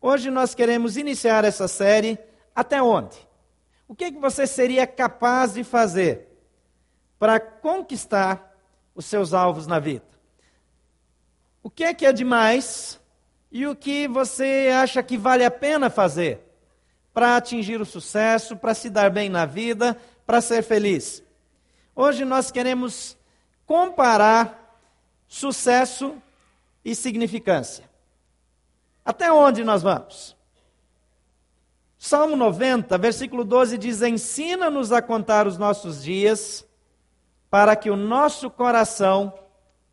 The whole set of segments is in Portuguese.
Hoje nós queremos iniciar essa série até onde? O que, é que você seria capaz de fazer para conquistar os seus alvos na vida? O que é que é demais e o que você acha que vale a pena fazer para atingir o sucesso, para se dar bem na vida, para ser feliz? Hoje nós queremos comparar sucesso e significância. Até onde nós vamos? Salmo 90, versículo 12 diz: Ensina-nos a contar os nossos dias, para que o nosso coração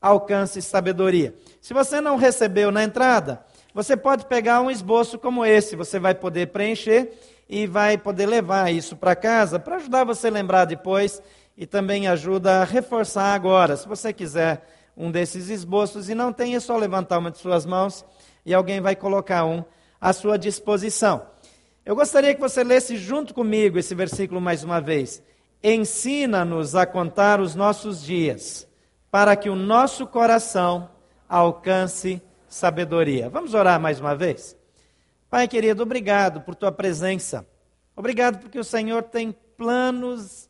alcance sabedoria. Se você não recebeu na entrada, você pode pegar um esboço como esse, você vai poder preencher e vai poder levar isso para casa para ajudar você a lembrar depois e também ajuda a reforçar agora. Se você quiser um desses esboços e não tem, é só levantar uma de suas mãos e alguém vai colocar um à sua disposição. Eu gostaria que você lesse junto comigo esse versículo mais uma vez. Ensina-nos a contar os nossos dias, para que o nosso coração alcance sabedoria. Vamos orar mais uma vez? Pai querido, obrigado por tua presença. Obrigado porque o Senhor tem planos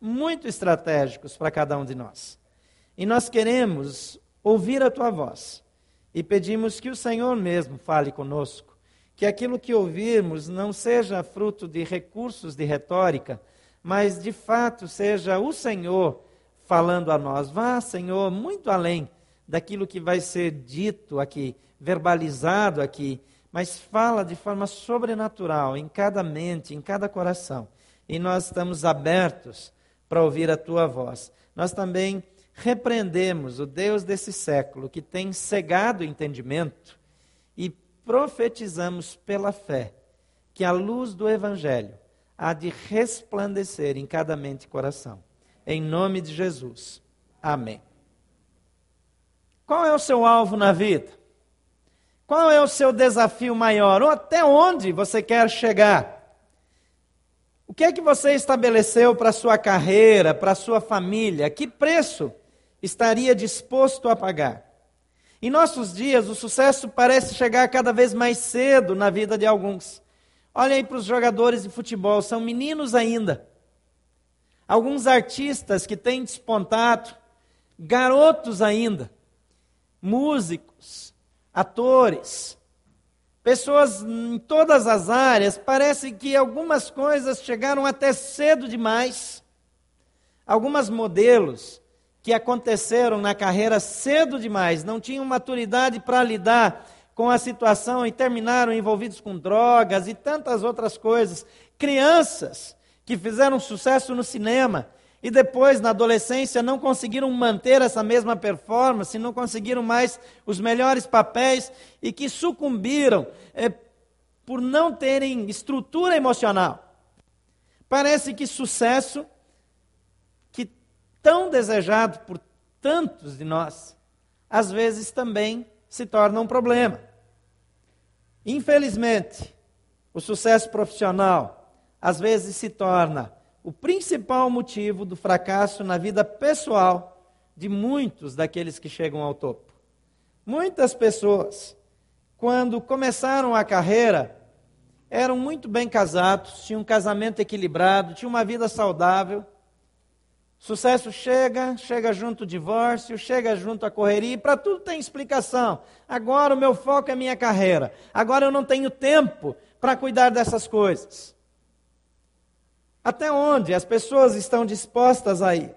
muito estratégicos para cada um de nós. E nós queremos ouvir a tua voz e pedimos que o Senhor mesmo fale conosco, que aquilo que ouvirmos não seja fruto de recursos de retórica, mas de fato seja o Senhor falando a nós. Vá, Senhor, muito além daquilo que vai ser dito aqui, verbalizado aqui, mas fala de forma sobrenatural em cada mente, em cada coração. E nós estamos abertos para ouvir a tua voz. Nós também repreendemos o Deus desse século que tem cegado o entendimento e profetizamos pela fé que a luz do Evangelho há de resplandecer em cada mente e coração. Em nome de Jesus. Amém. Qual é o seu alvo na vida? Qual é o seu desafio maior? Ou até onde você quer chegar? O que é que você estabeleceu para a sua carreira, para a sua família? Que preço estaria disposto a pagar. Em nossos dias, o sucesso parece chegar cada vez mais cedo na vida de alguns. Olhem aí para os jogadores de futebol, são meninos ainda. Alguns artistas que têm despontado, garotos ainda, músicos, atores, pessoas em todas as áreas, parece que algumas coisas chegaram até cedo demais. Algumas modelos que aconteceram na carreira cedo demais, não tinham maturidade para lidar com a situação e terminaram envolvidos com drogas e tantas outras coisas. Crianças que fizeram sucesso no cinema e depois, na adolescência, não conseguiram manter essa mesma performance, não conseguiram mais os melhores papéis e que sucumbiram é, por não terem estrutura emocional. Parece que sucesso tão desejado por tantos de nós, às vezes também se torna um problema. Infelizmente, o sucesso profissional às vezes se torna o principal motivo do fracasso na vida pessoal de muitos daqueles que chegam ao topo. Muitas pessoas, quando começaram a carreira, eram muito bem casados, tinham um casamento equilibrado, tinham uma vida saudável, Sucesso chega, chega junto o divórcio, chega junto a correria, e para tudo tem explicação. Agora o meu foco é minha carreira. Agora eu não tenho tempo para cuidar dessas coisas. Até onde as pessoas estão dispostas a ir?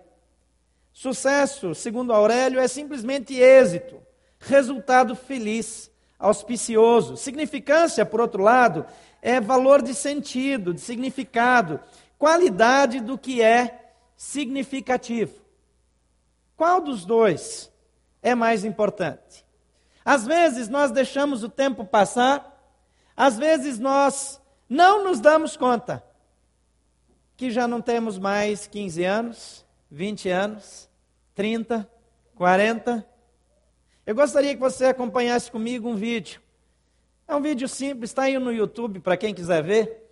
Sucesso, segundo Aurélio, é simplesmente êxito, resultado feliz, auspicioso. Significância, por outro lado, é valor de sentido, de significado, qualidade do que é significativo. Qual dos dois é mais importante? Às vezes nós deixamos o tempo passar, às vezes nós não nos damos conta que já não temos mais 15 anos, 20 anos, 30, 40. Eu gostaria que você acompanhasse comigo um vídeo. É um vídeo simples, está aí no YouTube para quem quiser ver.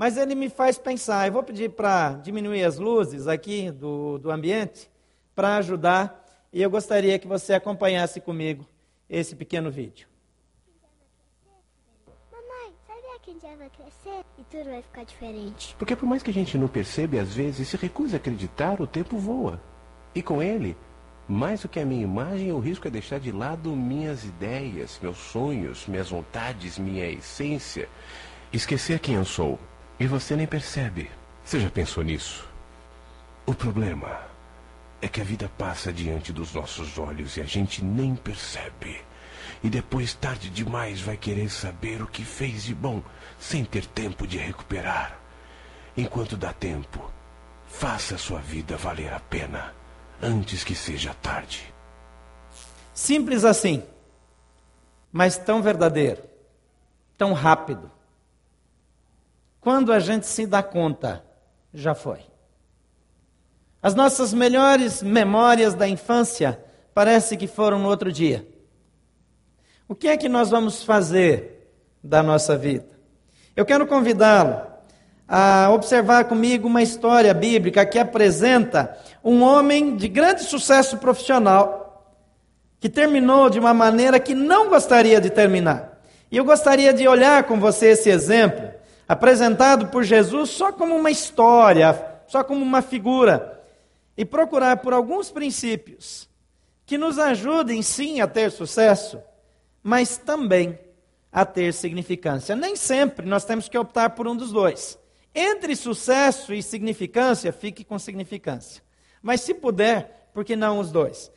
Mas ele me faz pensar. Eu vou pedir para diminuir as luzes aqui do, do ambiente para ajudar. E eu gostaria que você acompanhasse comigo esse pequeno vídeo. que um dia vai crescer e tudo vai ficar diferente. Porque por mais que a gente não perceba e às vezes se recusa a acreditar, o tempo voa. E com ele, mais do que a minha imagem, o risco é deixar de lado minhas ideias, meus sonhos, minhas vontades, minha essência. Esquecer quem eu sou. E você nem percebe. Você já pensou nisso? O problema é que a vida passa diante dos nossos olhos e a gente nem percebe. E depois, tarde demais, vai querer saber o que fez de bom, sem ter tempo de recuperar. Enquanto dá tempo, faça sua vida valer a pena, antes que seja tarde. Simples assim, mas tão verdadeiro, tão rápido. Quando a gente se dá conta, já foi. As nossas melhores memórias da infância parece que foram no outro dia. O que é que nós vamos fazer da nossa vida? Eu quero convidá-lo a observar comigo uma história bíblica que apresenta um homem de grande sucesso profissional que terminou de uma maneira que não gostaria de terminar. E eu gostaria de olhar com você esse exemplo, apresentado por Jesus só como uma história, só como uma figura e procurar por alguns princípios que nos ajudem sim a ter sucesso, mas também a ter significância. Nem sempre nós temos que optar por um dos dois. Entre sucesso e significância, fique com significância. Mas se puder, por que não os dois?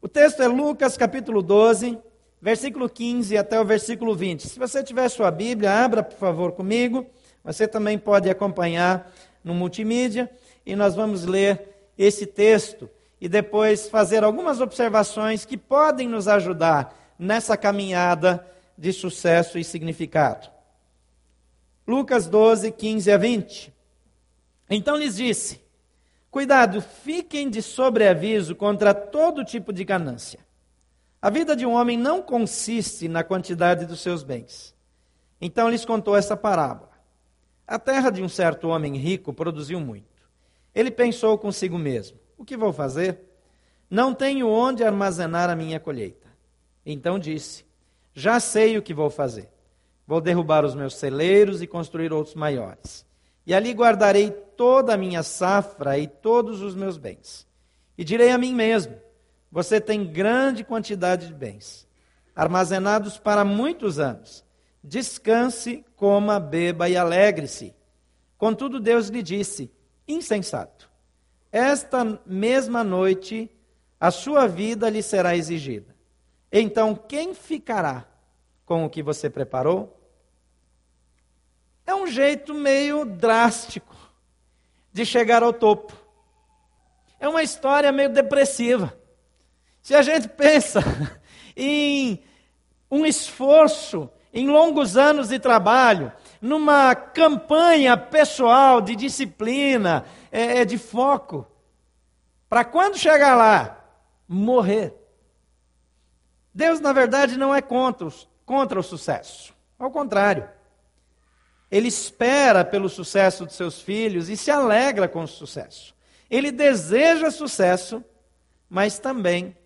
O texto é Lucas capítulo 12, versículo 15 até o versículo 20. Se você tiver sua Bíblia, abra por favor comigo. Você também pode acompanhar no multimídia e nós vamos ler esse texto e depois fazer algumas observações que podem nos ajudar nessa caminhada de sucesso e significado. Lucas 12, 15 a 20. Então lhes disse: Cuidado, fiquem de sobreaviso contra todo tipo de ganância. A vida de um homem não consiste na quantidade dos seus bens. Então lhes contou essa parábola. A terra de um certo homem rico produziu muito. Ele pensou consigo mesmo: O que vou fazer? Não tenho onde armazenar a minha colheita. Então disse: Já sei o que vou fazer. Vou derrubar os meus celeiros e construir outros maiores. E ali guardarei toda a minha safra e todos os meus bens. E direi a mim mesmo: Você tem grande quantidade de bens, armazenados para muitos anos. Descanse, coma, beba e alegre-se. Contudo, Deus lhe disse: insensato. Esta mesma noite a sua vida lhe será exigida. Então, quem ficará com o que você preparou? É um jeito meio drástico de chegar ao topo. É uma história meio depressiva. Se a gente pensa em um esforço, em longos anos de trabalho, numa campanha pessoal de disciplina, é, é de foco, para quando chegar lá, morrer. Deus, na verdade, não é contra, contra o sucesso. Ao contrário. Ele espera pelo sucesso de seus filhos e se alegra com o sucesso. Ele deseja sucesso, mas também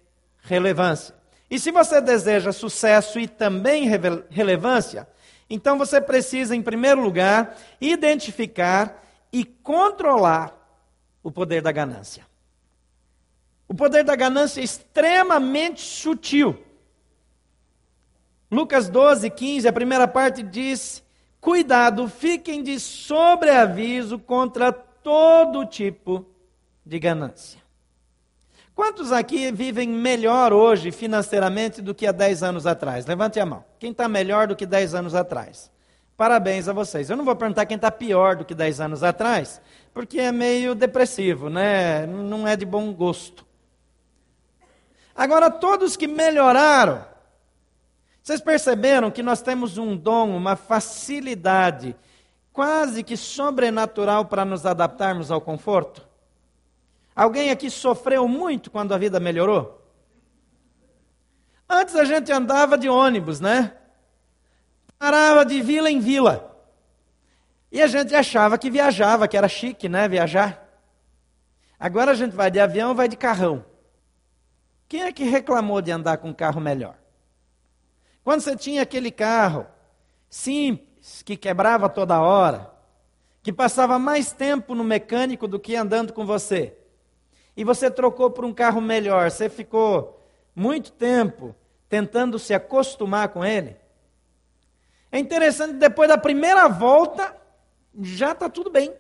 relevância. E se você deseja sucesso e também relevância, então você precisa, em primeiro lugar, identificar e controlar o poder da ganância. O poder da ganância é extremamente sutil. Lucas 12, 15, a primeira parte diz: Cuidado, fiquem de sobreaviso contra todo tipo de ganância. Quantos aqui vivem melhor hoje financeiramente do que há 10 anos atrás? Levante a mão. Quem está melhor do que 10 anos atrás? Parabéns a vocês. Eu não vou perguntar quem está pior do que 10 anos atrás, porque é meio depressivo, né? Não é de bom gosto. Agora, todos que melhoraram, vocês perceberam que nós temos um dom, uma facilidade quase que sobrenatural para nos adaptarmos ao conforto? Alguém aqui sofreu muito quando a vida melhorou? Antes a gente andava de ônibus, né? Parava de vila em vila. E a gente achava que viajava, que era chique, né? Viajar. Agora a gente vai de avião, vai de carrão. Quem é que reclamou de andar com um carro melhor? Quando você tinha aquele carro simples, que quebrava toda hora, que passava mais tempo no mecânico do que andando com você, e você trocou por um carro melhor, você ficou muito tempo tentando se acostumar com ele. É interessante, depois da primeira volta, já está tudo bem.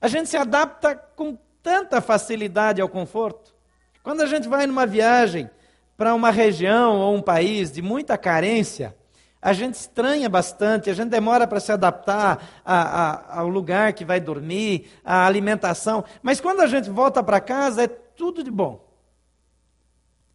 A gente se adapta com tanta facilidade ao conforto. Quando a gente vai numa viagem para uma região ou um país de muita carência, a gente estranha bastante, a gente demora para se adaptar a, a, ao lugar que vai dormir, à alimentação. Mas quando a gente volta para casa, é tudo de bom.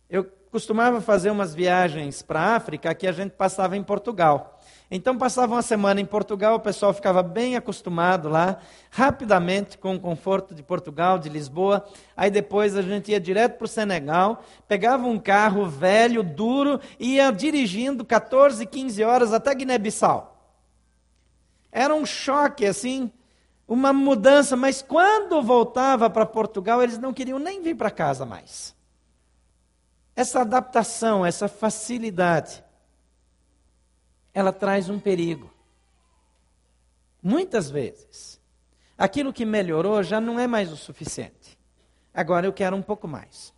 Eu costumava fazer umas viagens para a África que a gente passava em Portugal. Então passava uma semana em Portugal, o pessoal ficava bem acostumado lá, rapidamente com o conforto de Portugal, de Lisboa. Aí depois a gente ia direto para o Senegal, pegava um carro velho, duro, e ia dirigindo 14, 15 horas até Guiné-Bissau. Era um choque assim, uma mudança, mas quando voltava para Portugal, eles não queriam nem vir para casa mais. Essa adaptação, essa facilidade, ela traz um perigo. Muitas vezes, aquilo que melhorou já não é mais o suficiente. Agora eu quero um pouco mais.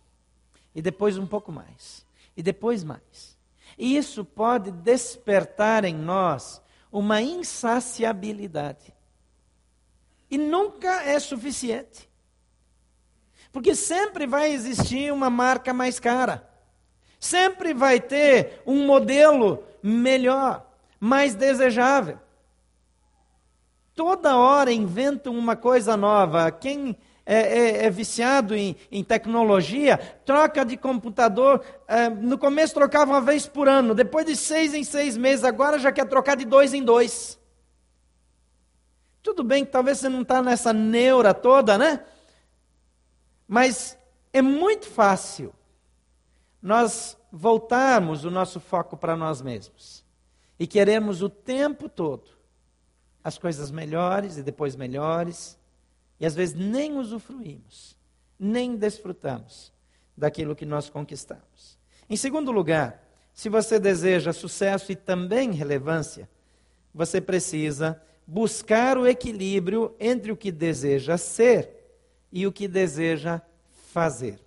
E depois um pouco mais. E depois mais. E isso pode despertar em nós uma insaciabilidade. E nunca é suficiente. Porque sempre vai existir uma marca mais cara. Sempre vai ter um modelo melhor, mais desejável. Toda hora inventam uma coisa nova. Quem é, é, é viciado em, em, tecnologia, troca de computador. É, no começo trocava uma vez por ano, depois de seis em seis meses, agora já quer trocar de dois em dois. Tudo bem que talvez você não está nessa neura toda, né? Mas é muito fácil nós voltarmos o nosso foco para nós mesmos e queremos o tempo todo as coisas melhores e depois melhores, e às vezes nem usufruímos, nem desfrutamos daquilo que nós conquistamos. Em segundo lugar, se você deseja sucesso e também relevância, você precisa buscar o equilíbrio entre o que deseja ser e o que deseja fazer.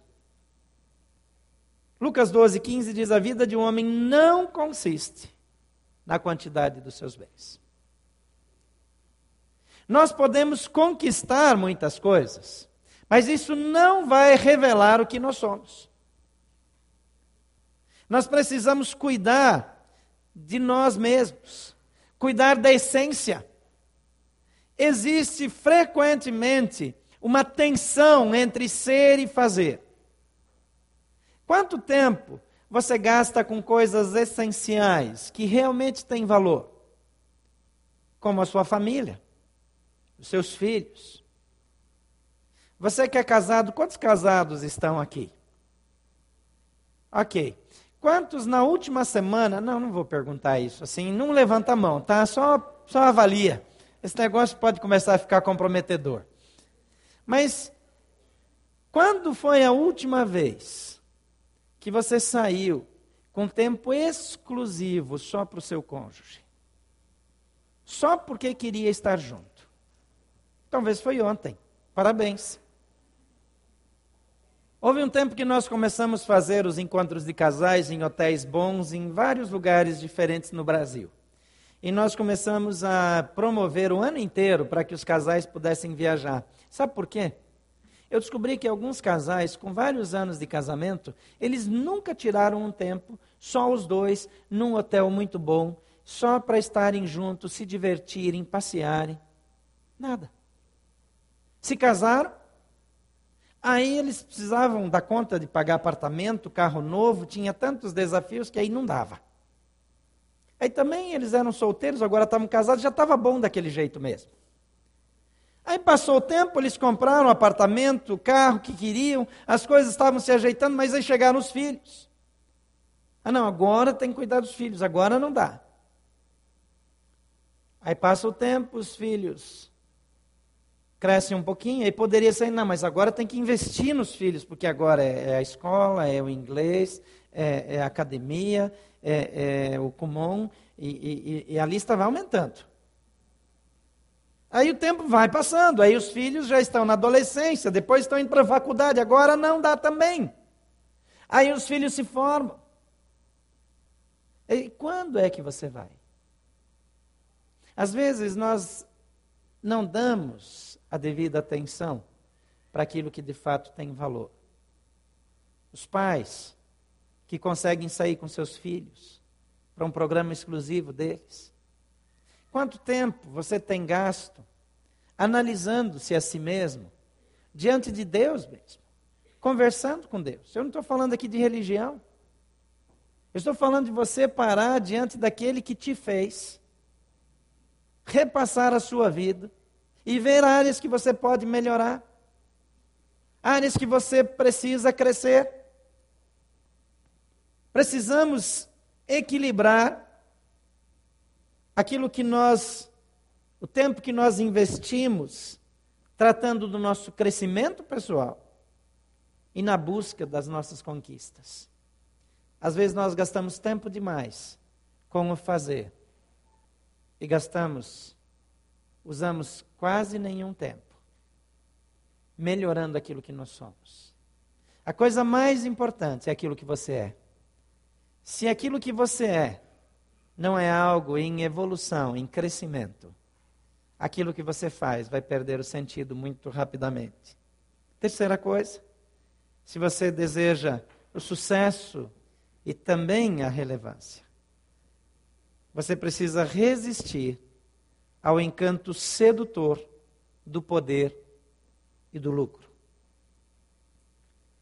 Lucas 12, 15 diz: A vida de um homem não consiste na quantidade dos seus bens. Nós podemos conquistar muitas coisas, mas isso não vai revelar o que nós somos. Nós precisamos cuidar de nós mesmos, cuidar da essência. Existe frequentemente uma tensão entre ser e fazer. Quanto tempo você gasta com coisas essenciais que realmente têm valor? Como a sua família, os seus filhos. Você que é casado, quantos casados estão aqui? Ok. Quantos na última semana, não, não vou perguntar isso, assim, não levanta a mão, tá? Só, só avalia. Esse negócio pode começar a ficar comprometedor. Mas quando foi a última vez que você saiu com tempo exclusivo só para o seu cônjuge? Só porque queria estar junto? Talvez foi ontem. Parabéns. Houve um tempo que nós começamos a fazer os encontros de casais em hotéis bons em vários lugares diferentes no Brasil. E nós começamos a promover o ano inteiro para que os casais pudessem viajar. Sabe por quê? Eu descobri que alguns casais com vários anos de casamento, eles nunca tiraram um tempo, só os dois, num hotel muito bom, só para estarem juntos, se divertirem, passearem. Nada. Se casaram, aí eles precisavam dar conta de pagar apartamento, carro novo, tinha tantos desafios que aí não dava. Aí também eles eram solteiros, agora estavam casados, já estava bom daquele jeito mesmo. Aí passou o tempo, eles compraram apartamento, o carro que queriam, as coisas estavam se ajeitando, mas aí chegaram os filhos. Ah, não, agora tem que cuidar dos filhos, agora não dá. Aí passa o tempo, os filhos crescem um pouquinho, aí poderia ser, não, mas agora tem que investir nos filhos, porque agora é, é a escola, é o inglês, é, é a academia, é, é o comum, e, e, e a lista vai aumentando. Aí o tempo vai passando, aí os filhos já estão na adolescência, depois estão indo para a faculdade, agora não dá também. Aí os filhos se formam. E quando é que você vai? Às vezes nós não damos a devida atenção para aquilo que de fato tem valor. Os pais que conseguem sair com seus filhos para um programa exclusivo deles, Quanto tempo você tem gasto analisando-se a si mesmo, diante de Deus mesmo, conversando com Deus? Eu não estou falando aqui de religião. Eu estou falando de você parar diante daquele que te fez, repassar a sua vida e ver áreas que você pode melhorar, áreas que você precisa crescer. Precisamos equilibrar aquilo que nós, o tempo que nós investimos tratando do nosso crescimento pessoal e na busca das nossas conquistas. Às vezes nós gastamos tempo demais com o fazer e gastamos, usamos quase nenhum tempo melhorando aquilo que nós somos. A coisa mais importante é aquilo que você é. Se aquilo que você é não é algo em evolução, em crescimento, aquilo que você faz vai perder o sentido muito rapidamente. Terceira coisa, se você deseja o sucesso e também a relevância, você precisa resistir ao encanto sedutor do poder e do lucro.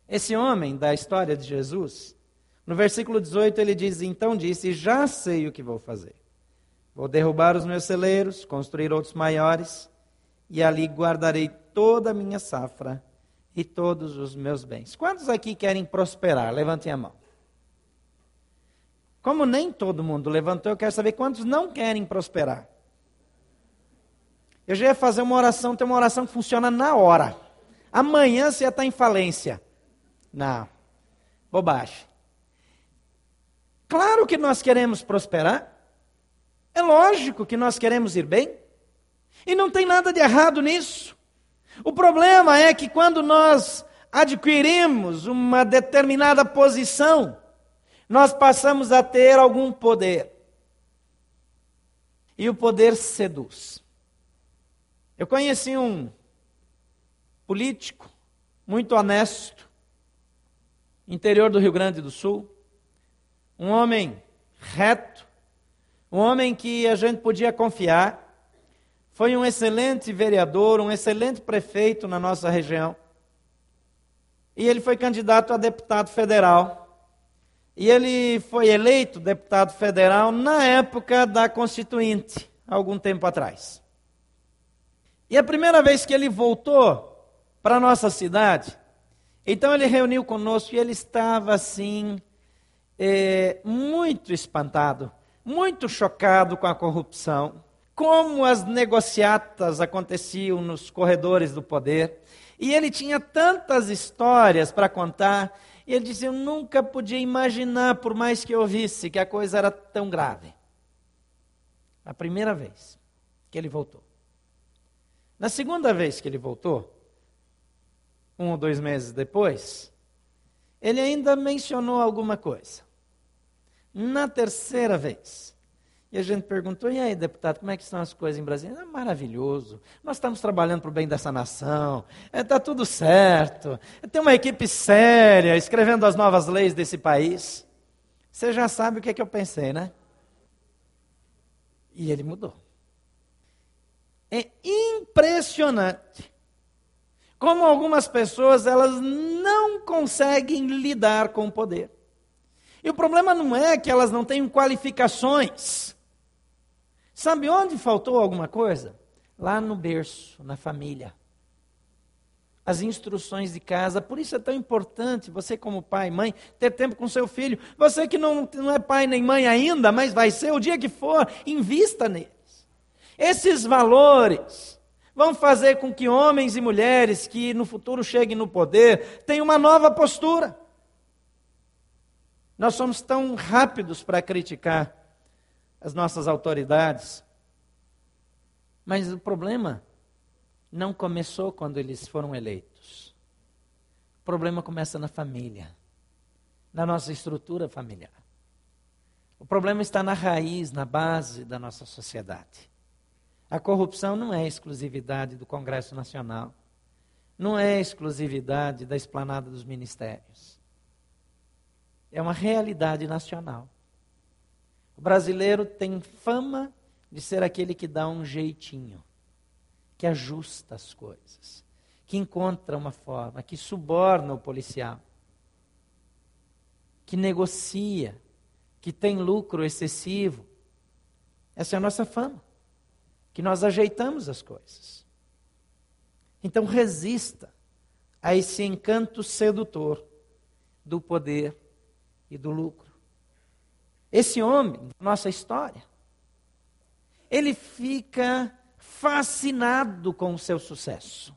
Esse homem da história de Jesus, no versículo 18 ele diz: Então disse: Já sei o que vou fazer. Vou derrubar os meus celeiros, construir outros maiores, e ali guardarei toda a minha safra e todos os meus bens. Quantos aqui querem prosperar? Levantem a mão. Como nem todo mundo levantou, eu quero saber quantos não querem prosperar. Eu já ia fazer uma oração, tem uma oração que funciona na hora. Amanhã você ia estar em falência. Não. Bobagem. Claro que nós queremos prosperar. É lógico que nós queremos ir bem. E não tem nada de errado nisso. O problema é que quando nós adquirimos uma determinada posição, nós passamos a ter algum poder. E o poder seduz. Eu conheci um político muito honesto, interior do Rio Grande do Sul, um homem reto, um homem que a gente podia confiar. Foi um excelente vereador, um excelente prefeito na nossa região. E ele foi candidato a deputado federal. E ele foi eleito deputado federal na época da Constituinte, algum tempo atrás. E a primeira vez que ele voltou para a nossa cidade, então ele reuniu conosco e ele estava assim, é, muito espantado, muito chocado com a corrupção, como as negociatas aconteciam nos corredores do poder. E ele tinha tantas histórias para contar, e ele disse: Eu nunca podia imaginar, por mais que eu ouvisse, que a coisa era tão grave. A primeira vez que ele voltou. Na segunda vez que ele voltou, um ou dois meses depois, ele ainda mencionou alguma coisa. Na terceira vez, e a gente perguntou: e aí, deputado, como é que estão as coisas em Brasília? É maravilhoso. Nós estamos trabalhando para o bem dessa nação. Está é, tá tudo certo. Tem uma equipe séria escrevendo as novas leis desse país. Você já sabe o que é que eu pensei, né? E ele mudou. É impressionante como algumas pessoas elas não conseguem lidar com o poder. E o problema não é que elas não tenham qualificações. Sabe onde faltou alguma coisa? Lá no berço, na família. As instruções de casa. Por isso é tão importante você, como pai e mãe, ter tempo com seu filho. Você que não, não é pai nem mãe ainda, mas vai ser o dia que for, invista neles. Esses valores vão fazer com que homens e mulheres que no futuro cheguem no poder tenham uma nova postura. Nós somos tão rápidos para criticar as nossas autoridades, mas o problema não começou quando eles foram eleitos. O problema começa na família, na nossa estrutura familiar. O problema está na raiz, na base da nossa sociedade. A corrupção não é exclusividade do Congresso Nacional, não é exclusividade da esplanada dos ministérios. É uma realidade nacional. O brasileiro tem fama de ser aquele que dá um jeitinho, que ajusta as coisas, que encontra uma forma, que suborna o policial, que negocia, que tem lucro excessivo. Essa é a nossa fama, que nós ajeitamos as coisas. Então resista a esse encanto sedutor do poder e do lucro. Esse homem, nossa história, ele fica fascinado com o seu sucesso.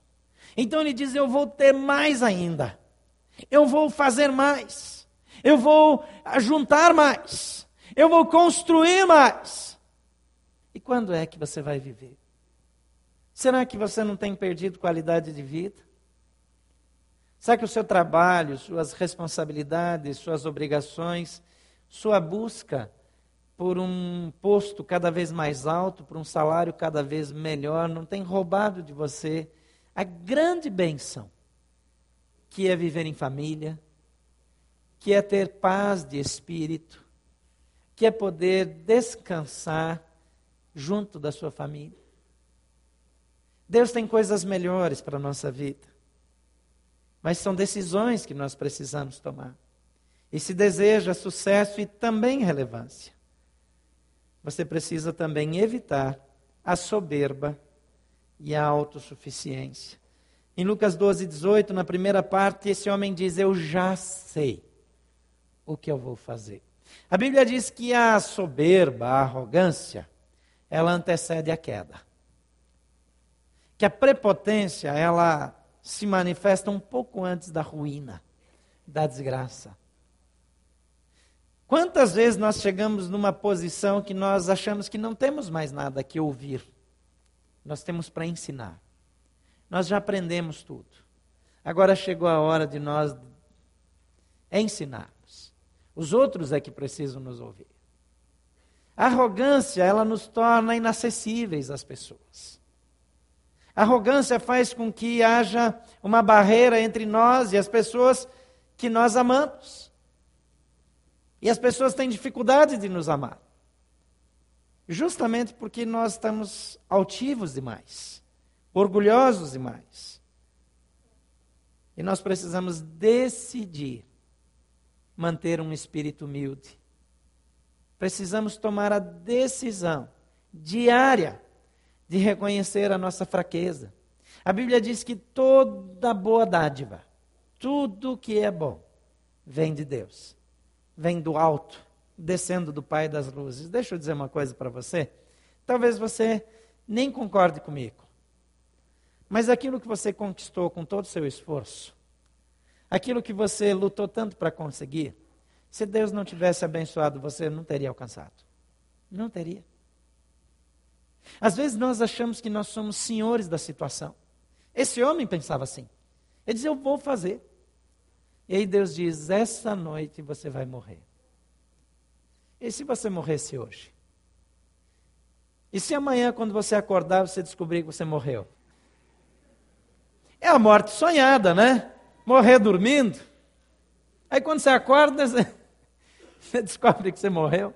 Então ele diz: Eu vou ter mais ainda, eu vou fazer mais, eu vou juntar mais, eu vou construir mais. E quando é que você vai viver? Será que você não tem perdido qualidade de vida? Será que o seu trabalho, suas responsabilidades, suas obrigações, sua busca por um posto cada vez mais alto, por um salário cada vez melhor, não tem roubado de você a grande benção que é viver em família, que é ter paz de espírito, que é poder descansar junto da sua família. Deus tem coisas melhores para a nossa vida, mas são decisões que nós precisamos tomar. E se deseja sucesso e também relevância, você precisa também evitar a soberba e a autossuficiência. Em Lucas 12, 18, na primeira parte, esse homem diz: Eu já sei o que eu vou fazer. A Bíblia diz que a soberba, a arrogância, ela antecede a queda. Que a prepotência, ela se manifesta um pouco antes da ruína, da desgraça. Quantas vezes nós chegamos numa posição que nós achamos que não temos mais nada que ouvir? Nós temos para ensinar. Nós já aprendemos tudo. Agora chegou a hora de nós ensinarmos. Os outros é que precisam nos ouvir. A arrogância, ela nos torna inacessíveis às pessoas. Arrogância faz com que haja uma barreira entre nós e as pessoas que nós amamos. E as pessoas têm dificuldade de nos amar. Justamente porque nós estamos altivos demais, orgulhosos demais. E nós precisamos decidir manter um espírito humilde. Precisamos tomar a decisão diária de reconhecer a nossa fraqueza. A Bíblia diz que toda boa dádiva, tudo que é bom, vem de Deus vem do alto, descendo do Pai das luzes. Deixa eu dizer uma coisa para você. Talvez você nem concorde comigo. Mas aquilo que você conquistou com todo o seu esforço, aquilo que você lutou tanto para conseguir, se Deus não tivesse abençoado você, não teria alcançado. Não teria. Às vezes nós achamos que nós somos senhores da situação. Esse homem pensava assim. Ele dizia: Eu vou fazer. E aí Deus diz: essa noite você vai morrer. E se você morresse hoje? E se amanhã, quando você acordar, você descobrir que você morreu? É a morte sonhada, né? Morrer dormindo. Aí quando você acorda, você descobre que você morreu.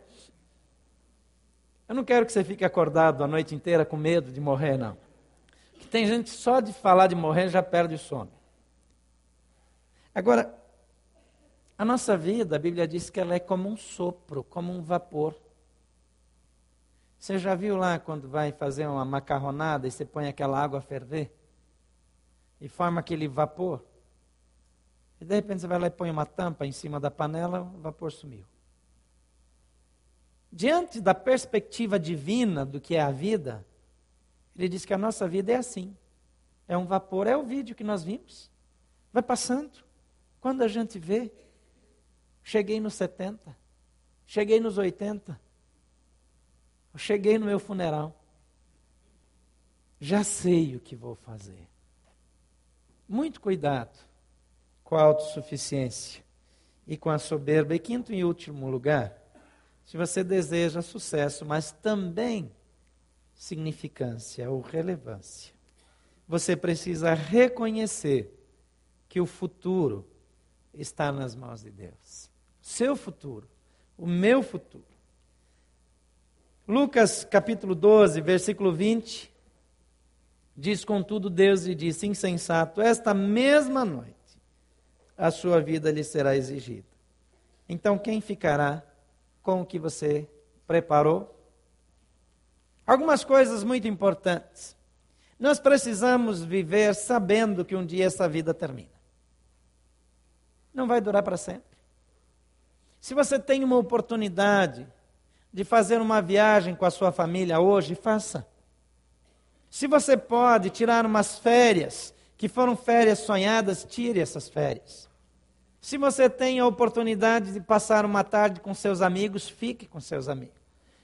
Eu não quero que você fique acordado a noite inteira com medo de morrer, não. Porque tem gente só de falar de morrer já perde o sono. Agora, a nossa vida, a Bíblia diz que ela é como um sopro, como um vapor. Você já viu lá quando vai fazer uma macarronada e você põe aquela água a ferver? E forma aquele vapor? E de repente você vai lá e põe uma tampa em cima da panela, o vapor sumiu. Diante da perspectiva divina do que é a vida, Ele diz que a nossa vida é assim. É um vapor, é o vídeo que nós vimos. Vai passando. Quando a gente vê, cheguei nos 70, cheguei nos 80, cheguei no meu funeral. Já sei o que vou fazer. Muito cuidado com a autossuficiência e com a soberba. E quinto e último lugar, se você deseja sucesso, mas também significância ou relevância, você precisa reconhecer que o futuro está nas mãos de Deus. Seu futuro, o meu futuro. Lucas capítulo 12, versículo 20, diz: Contudo, Deus lhe disse: Insensato, esta mesma noite a sua vida lhe será exigida. Então, quem ficará com o que você preparou? Algumas coisas muito importantes. Nós precisamos viver sabendo que um dia essa vida termina. Não vai durar para sempre. Se você tem uma oportunidade de fazer uma viagem com a sua família hoje, faça. Se você pode tirar umas férias, que foram férias sonhadas, tire essas férias. Se você tem a oportunidade de passar uma tarde com seus amigos, fique com seus amigos.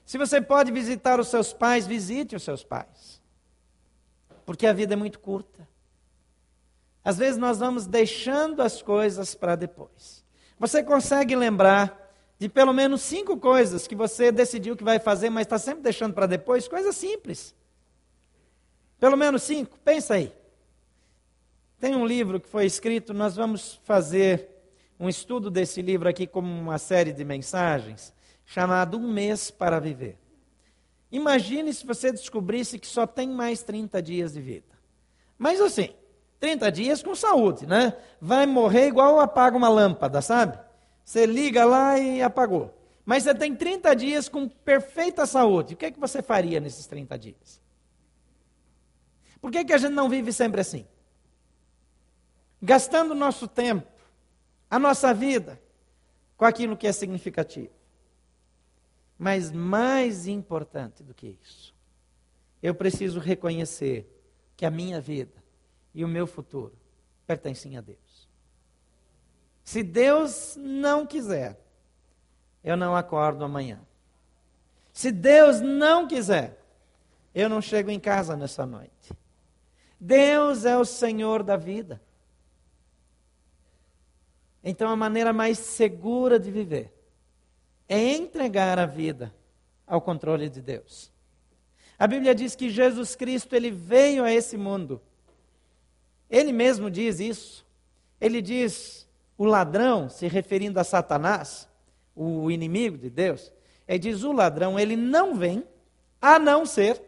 Se você pode visitar os seus pais, visite os seus pais. Porque a vida é muito curta. Às vezes nós vamos deixando as coisas para depois. Você consegue lembrar de pelo menos cinco coisas que você decidiu que vai fazer, mas está sempre deixando para depois? Coisas simples. Pelo menos cinco, pensa aí. Tem um livro que foi escrito, nós vamos fazer um estudo desse livro aqui como uma série de mensagens chamado Um Mês para Viver. Imagine se você descobrisse que só tem mais 30 dias de vida. Mas assim, 30 dias com saúde, né? Vai morrer igual apaga uma lâmpada, sabe? Você liga lá e apagou. Mas você tem 30 dias com perfeita saúde. O que, é que você faria nesses 30 dias? Por que, que a gente não vive sempre assim? Gastando nosso tempo, a nossa vida, com aquilo que é significativo. Mas mais importante do que isso, eu preciso reconhecer que a minha vida e o meu futuro pertencem a Deus. Se Deus não quiser, eu não acordo amanhã. Se Deus não quiser, eu não chego em casa nessa noite. Deus é o Senhor da vida. Então a maneira mais segura de viver é entregar a vida ao controle de Deus. A Bíblia diz que Jesus Cristo ele veio a esse mundo. Ele mesmo diz isso. Ele diz o ladrão, se referindo a Satanás, o inimigo de Deus, ele diz o ladrão, ele não vem a não ser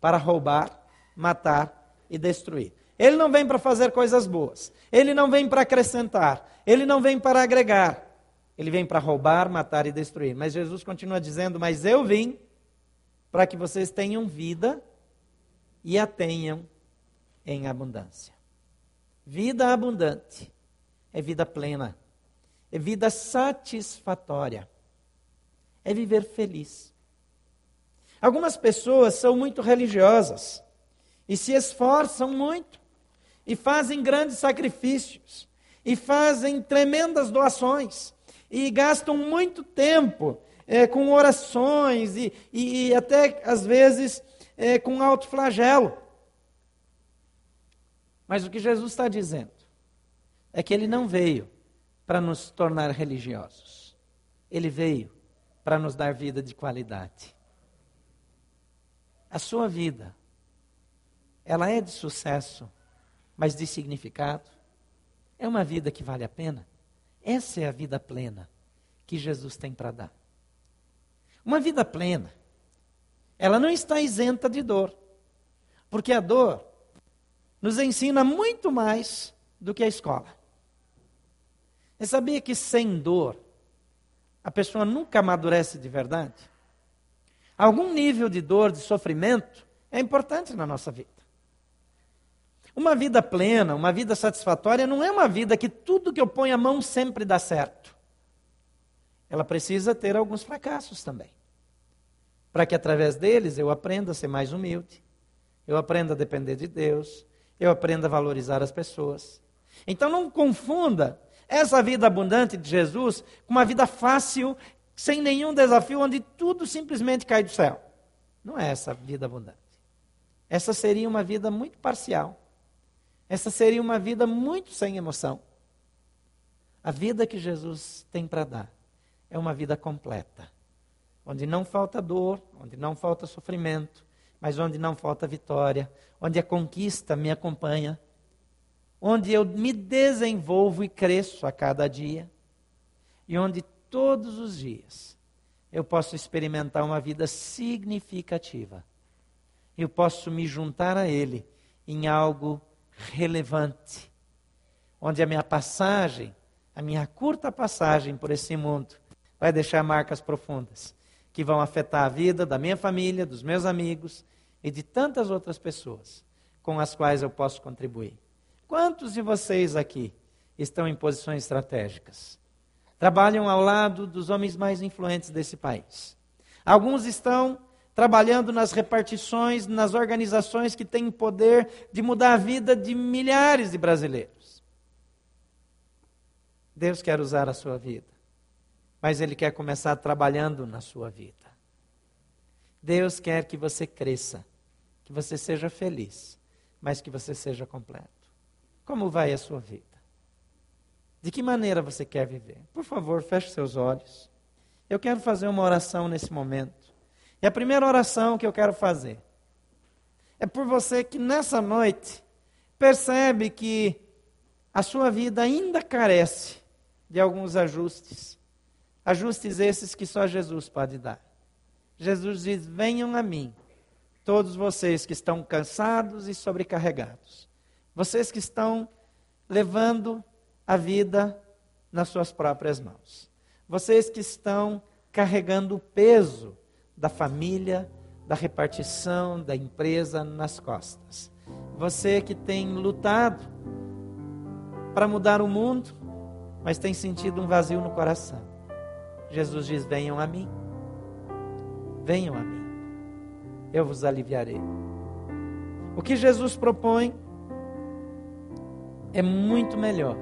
para roubar, matar e destruir. Ele não vem para fazer coisas boas. Ele não vem para acrescentar. Ele não vem para agregar. Ele vem para roubar, matar e destruir. Mas Jesus continua dizendo: Mas eu vim para que vocês tenham vida e a tenham em abundância. Vida abundante é vida plena, é vida satisfatória, é viver feliz. Algumas pessoas são muito religiosas e se esforçam muito e fazem grandes sacrifícios e fazem tremendas doações e gastam muito tempo é, com orações e, e, e, até, às vezes, é, com alto flagelo. Mas o que Jesus está dizendo é que ele não veio para nos tornar religiosos. Ele veio para nos dar vida de qualidade. A sua vida, ela é de sucesso, mas de significado. É uma vida que vale a pena. Essa é a vida plena que Jesus tem para dar. Uma vida plena, ela não está isenta de dor, porque a dor nos ensina muito mais do que a escola. Você sabia que sem dor, a pessoa nunca amadurece de verdade? Algum nível de dor, de sofrimento, é importante na nossa vida. Uma vida plena, uma vida satisfatória, não é uma vida que tudo que eu ponho a mão sempre dá certo. Ela precisa ter alguns fracassos também. Para que através deles eu aprenda a ser mais humilde, eu aprendo a depender de Deus, eu aprendo a valorizar as pessoas. Então não confunda essa vida abundante de Jesus com uma vida fácil, sem nenhum desafio, onde tudo simplesmente cai do céu. Não é essa vida abundante. Essa seria uma vida muito parcial. Essa seria uma vida muito sem emoção. A vida que Jesus tem para dar é uma vida completa, onde não falta dor, onde não falta sofrimento, mas onde não falta vitória, onde a conquista me acompanha, onde eu me desenvolvo e cresço a cada dia, e onde todos os dias eu posso experimentar uma vida significativa. Eu posso me juntar a Ele em algo relevante, onde a minha passagem, a minha curta passagem por esse mundo, vai deixar marcas profundas que vão afetar a vida da minha família, dos meus amigos e de tantas outras pessoas com as quais eu posso contribuir. Quantos de vocês aqui estão em posições estratégicas? Trabalham ao lado dos homens mais influentes desse país. Alguns estão trabalhando nas repartições, nas organizações que têm poder de mudar a vida de milhares de brasileiros. Deus quer usar a sua vida, mas Ele quer começar trabalhando na sua vida. Deus quer que você cresça que você seja feliz, mas que você seja completo. Como vai a sua vida? De que maneira você quer viver? Por favor, feche seus olhos. Eu quero fazer uma oração nesse momento. E a primeira oração que eu quero fazer é por você que nessa noite percebe que a sua vida ainda carece de alguns ajustes. Ajustes esses que só Jesus pode dar. Jesus diz: Venham a mim, todos vocês que estão cansados e sobrecarregados, vocês que estão levando a vida nas suas próprias mãos, vocês que estão carregando o peso da família, da repartição, da empresa nas costas, você que tem lutado para mudar o mundo, mas tem sentido um vazio no coração. Jesus diz: Venham a mim. Venham a mim eu vos aliviarei. O que Jesus propõe é muito melhor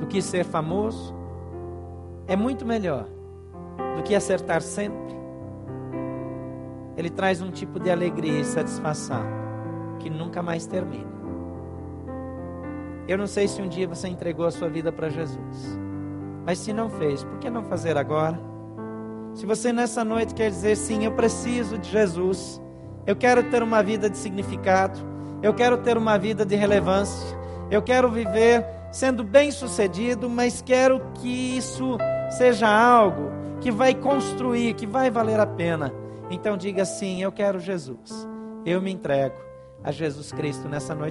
do que ser famoso, é muito melhor do que acertar sempre. Ele traz um tipo de alegria e satisfação que nunca mais termina. Eu não sei se um dia você entregou a sua vida para Jesus, mas se não fez, por que não fazer agora? Se você nessa noite quer dizer sim, eu preciso de Jesus, eu quero ter uma vida de significado, eu quero ter uma vida de relevância, eu quero viver sendo bem-sucedido, mas quero que isso seja algo que vai construir, que vai valer a pena. Então diga assim: Eu quero Jesus, eu me entrego a Jesus Cristo nessa noite.